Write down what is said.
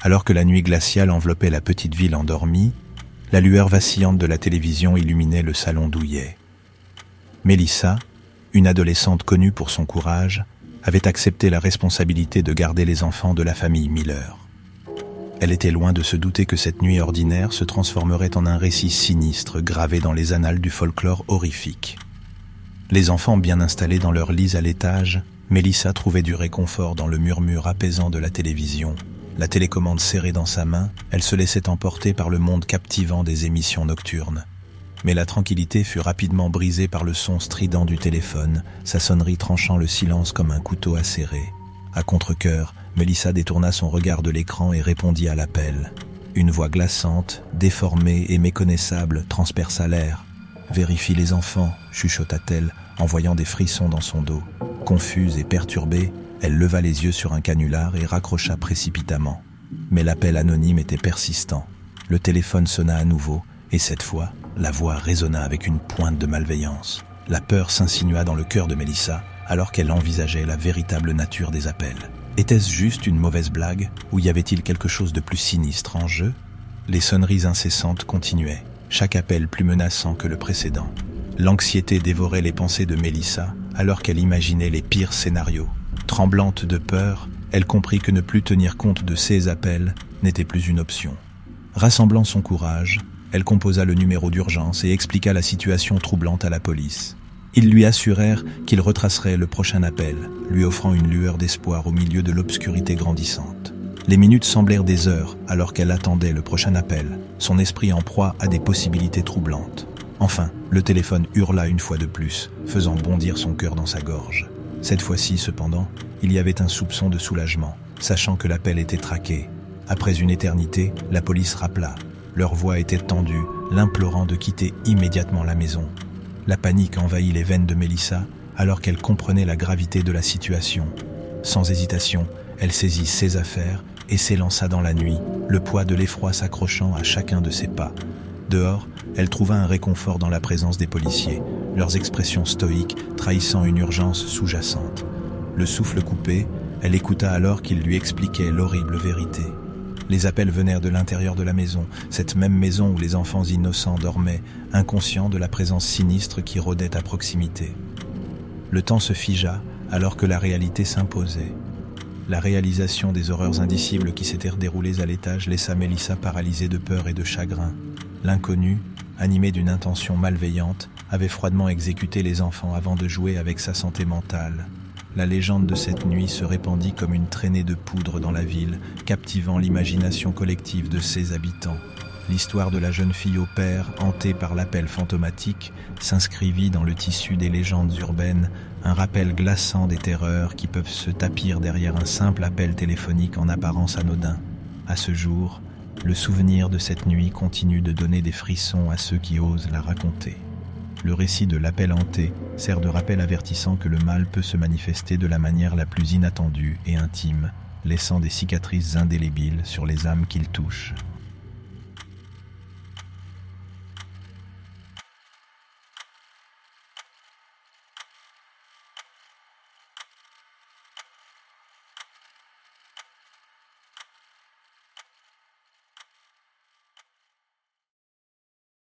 Alors que la nuit glaciale enveloppait la petite ville endormie, la lueur vacillante de la télévision illuminait le salon douillet. Mélissa, une adolescente connue pour son courage, avait accepté la responsabilité de garder les enfants de la famille Miller. Elle était loin de se douter que cette nuit ordinaire se transformerait en un récit sinistre gravé dans les annales du folklore horrifique. Les enfants bien installés dans leurs lits à l'étage, Mélissa trouvait du réconfort dans le murmure apaisant de la télévision la télécommande serrée dans sa main, elle se laissait emporter par le monde captivant des émissions nocturnes. Mais la tranquillité fut rapidement brisée par le son strident du téléphone, sa sonnerie tranchant le silence comme un couteau acéré. À contre-coeur, Mélissa détourna son regard de l'écran et répondit à l'appel. Une voix glaçante, déformée et méconnaissable transperça l'air. Vérifie les enfants, chuchota-t-elle, en voyant des frissons dans son dos. Confuse et perturbée, elle leva les yeux sur un canular et raccrocha précipitamment. Mais l'appel anonyme était persistant. Le téléphone sonna à nouveau, et cette fois, la voix résonna avec une pointe de malveillance. La peur s'insinua dans le cœur de Mélissa, alors qu'elle envisageait la véritable nature des appels. Était-ce juste une mauvaise blague, ou y avait-il quelque chose de plus sinistre en jeu? Les sonneries incessantes continuaient, chaque appel plus menaçant que le précédent. L'anxiété dévorait les pensées de Mélissa, alors qu'elle imaginait les pires scénarios. Tremblante de peur, elle comprit que ne plus tenir compte de ces appels n'était plus une option. Rassemblant son courage, elle composa le numéro d'urgence et expliqua la situation troublante à la police. Ils lui assurèrent qu'ils retraceraient le prochain appel, lui offrant une lueur d'espoir au milieu de l'obscurité grandissante. Les minutes semblèrent des heures alors qu'elle attendait le prochain appel, son esprit en proie à des possibilités troublantes. Enfin, le téléphone hurla une fois de plus, faisant bondir son cœur dans sa gorge. Cette fois-ci, cependant, il y avait un soupçon de soulagement, sachant que l'appel était traqué. Après une éternité, la police rappela. Leur voix était tendue, l'implorant de quitter immédiatement la maison. La panique envahit les veines de Mélissa alors qu'elle comprenait la gravité de la situation. Sans hésitation, elle saisit ses affaires et s'élança dans la nuit, le poids de l'effroi s'accrochant à chacun de ses pas. Dehors, elle trouva un réconfort dans la présence des policiers, leurs expressions stoïques trahissant une urgence sous-jacente. Le souffle coupé, elle écouta alors qu'il lui expliquait l'horrible vérité. Les appels venèrent de l'intérieur de la maison, cette même maison où les enfants innocents dormaient, inconscients de la présence sinistre qui rôdait à proximité. Le temps se figea alors que la réalité s'imposait. La réalisation des horreurs indicibles qui s'étaient déroulées à l'étage laissa Mélissa paralysée de peur et de chagrin. L'inconnu, animé d'une intention malveillante, avait froidement exécuté les enfants avant de jouer avec sa santé mentale. La légende de cette nuit se répandit comme une traînée de poudre dans la ville, captivant l'imagination collective de ses habitants. L'histoire de la jeune fille au père, hantée par l'appel fantomatique, s'inscrivit dans le tissu des légendes urbaines, un rappel glaçant des terreurs qui peuvent se tapir derrière un simple appel téléphonique en apparence anodin. À ce jour, le souvenir de cette nuit continue de donner des frissons à ceux qui osent la raconter. Le récit de l'appel hanté sert de rappel avertissant que le mal peut se manifester de la manière la plus inattendue et intime, laissant des cicatrices indélébiles sur les âmes qu'il touche.